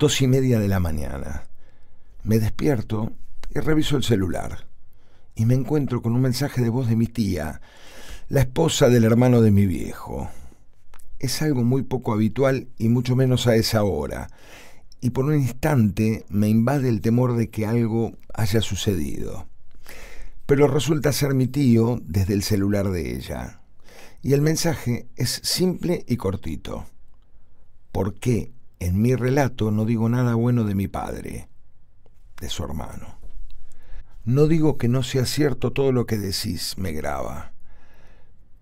Dos y media de la mañana. Me despierto y reviso el celular. Y me encuentro con un mensaje de voz de mi tía, la esposa del hermano de mi viejo. Es algo muy poco habitual y mucho menos a esa hora. Y por un instante me invade el temor de que algo haya sucedido. Pero resulta ser mi tío desde el celular de ella. Y el mensaje es simple y cortito. ¿Por qué en mi relato no digo nada bueno de mi padre, de su hermano? No digo que no sea cierto todo lo que decís, me graba.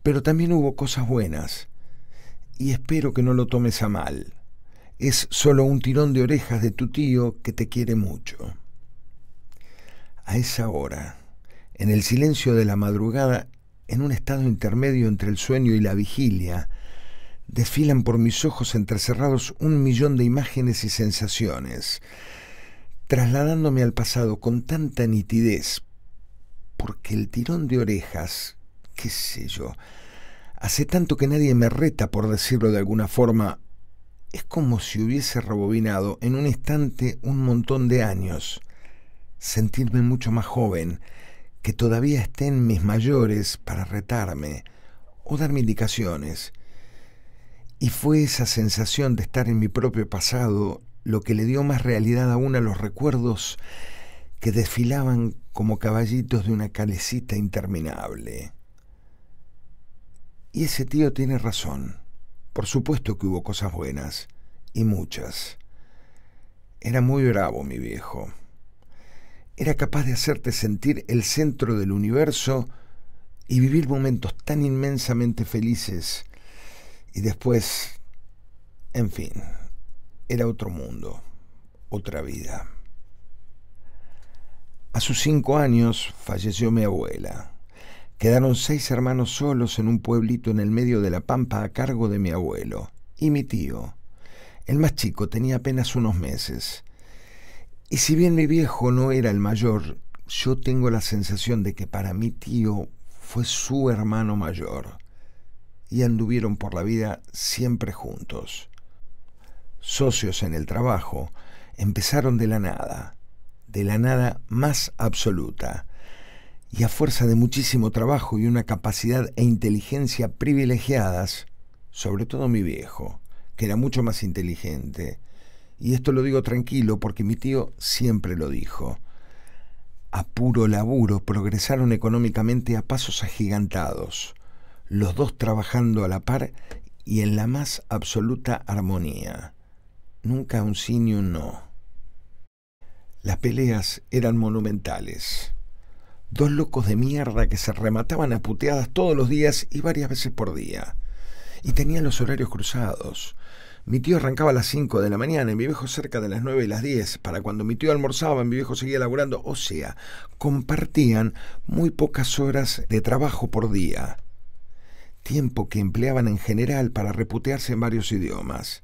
Pero también hubo cosas buenas. Y espero que no lo tomes a mal. Es solo un tirón de orejas de tu tío que te quiere mucho. A esa hora, en el silencio de la madrugada, en un estado intermedio entre el sueño y la vigilia, desfilan por mis ojos entrecerrados un millón de imágenes y sensaciones, trasladándome al pasado con tanta nitidez, porque el tirón de orejas, qué sé yo, hace tanto que nadie me reta, por decirlo de alguna forma, es como si hubiese rebobinado en un instante un montón de años, sentirme mucho más joven, que todavía estén mis mayores para retarme o darme indicaciones. Y fue esa sensación de estar en mi propio pasado lo que le dio más realidad aún a los recuerdos que desfilaban como caballitos de una calecita interminable. Y ese tío tiene razón. Por supuesto que hubo cosas buenas, y muchas. Era muy bravo mi viejo. Era capaz de hacerte sentir el centro del universo y vivir momentos tan inmensamente felices. Y después, en fin, era otro mundo, otra vida. A sus cinco años falleció mi abuela. Quedaron seis hermanos solos en un pueblito en el medio de la pampa a cargo de mi abuelo y mi tío. El más chico tenía apenas unos meses. Y si bien mi viejo no era el mayor, yo tengo la sensación de que para mi tío fue su hermano mayor. Y anduvieron por la vida siempre juntos. Socios en el trabajo, empezaron de la nada, de la nada más absoluta, y a fuerza de muchísimo trabajo y una capacidad e inteligencia privilegiadas, sobre todo mi viejo, que era mucho más inteligente, y esto lo digo tranquilo porque mi tío siempre lo dijo, a puro laburo progresaron económicamente a pasos agigantados, los dos trabajando a la par y en la más absoluta armonía nunca un sí ni un no. Las peleas eran monumentales. Dos locos de mierda que se remataban a puteadas todos los días y varias veces por día. Y tenían los horarios cruzados. Mi tío arrancaba a las 5 de la mañana y mi viejo cerca de las 9 y las 10. Para cuando mi tío almorzaba, mi viejo seguía laburando. O sea, compartían muy pocas horas de trabajo por día. Tiempo que empleaban en general para reputearse en varios idiomas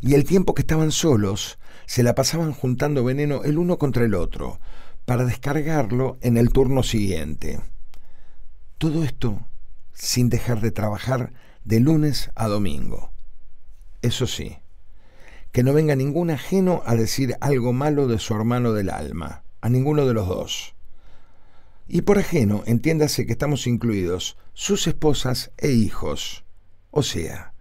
y el tiempo que estaban solos se la pasaban juntando veneno el uno contra el otro para descargarlo en el turno siguiente. Todo esto sin dejar de trabajar de lunes a domingo. Eso sí, que no venga ningún ajeno a decir algo malo de su hermano del alma, a ninguno de los dos. Y por ajeno, entiéndase que estamos incluidos sus esposas e hijos, o sea,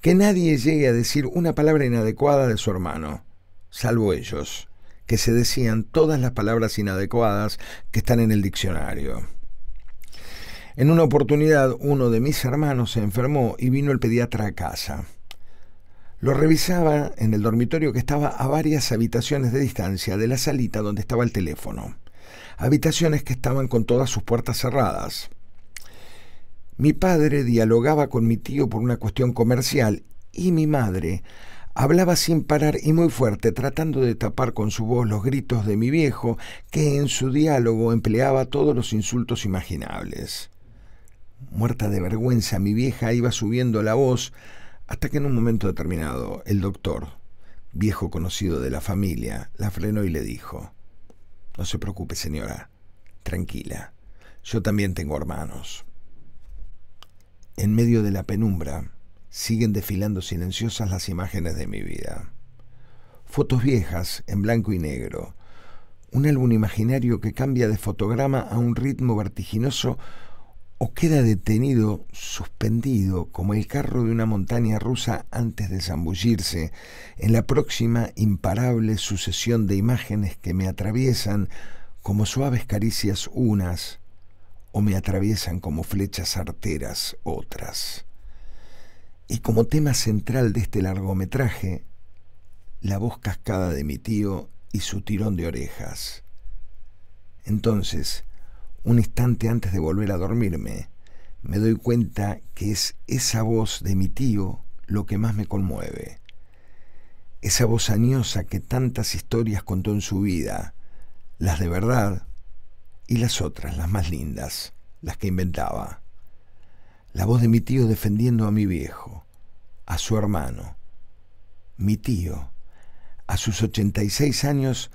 que nadie llegue a decir una palabra inadecuada de su hermano, salvo ellos, que se decían todas las palabras inadecuadas que están en el diccionario. En una oportunidad uno de mis hermanos se enfermó y vino el pediatra a casa. Lo revisaba en el dormitorio que estaba a varias habitaciones de distancia de la salita donde estaba el teléfono. Habitaciones que estaban con todas sus puertas cerradas. Mi padre dialogaba con mi tío por una cuestión comercial y mi madre hablaba sin parar y muy fuerte, tratando de tapar con su voz los gritos de mi viejo, que en su diálogo empleaba todos los insultos imaginables. Muerta de vergüenza, mi vieja iba subiendo la voz hasta que en un momento determinado el doctor, viejo conocido de la familia, la frenó y le dijo, No se preocupe señora, tranquila, yo también tengo hermanos. En medio de la penumbra siguen desfilando silenciosas las imágenes de mi vida. fotos viejas en blanco y negro, un álbum imaginario que cambia de fotograma a un ritmo vertiginoso o queda detenido, suspendido, como el carro de una montaña rusa antes de zambullirse, en la próxima imparable sucesión de imágenes que me atraviesan como suaves caricias unas, o me atraviesan como flechas arteras otras. Y como tema central de este largometraje, la voz cascada de mi tío y su tirón de orejas. Entonces, un instante antes de volver a dormirme, me doy cuenta que es esa voz de mi tío lo que más me conmueve. Esa voz añosa que tantas historias contó en su vida, las de verdad y las otras, las más lindas, las que inventaba. La voz de mi tío defendiendo a mi viejo, a su hermano. Mi tío, a sus 86 años,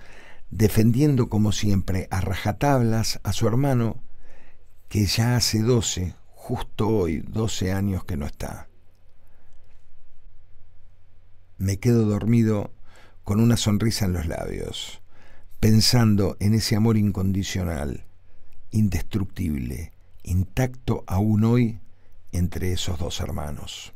defendiendo como siempre a rajatablas a su hermano, que ya hace doce, justo hoy, doce años que no está. Me quedo dormido con una sonrisa en los labios, pensando en ese amor incondicional, indestructible, intacto aún hoy entre esos dos hermanos.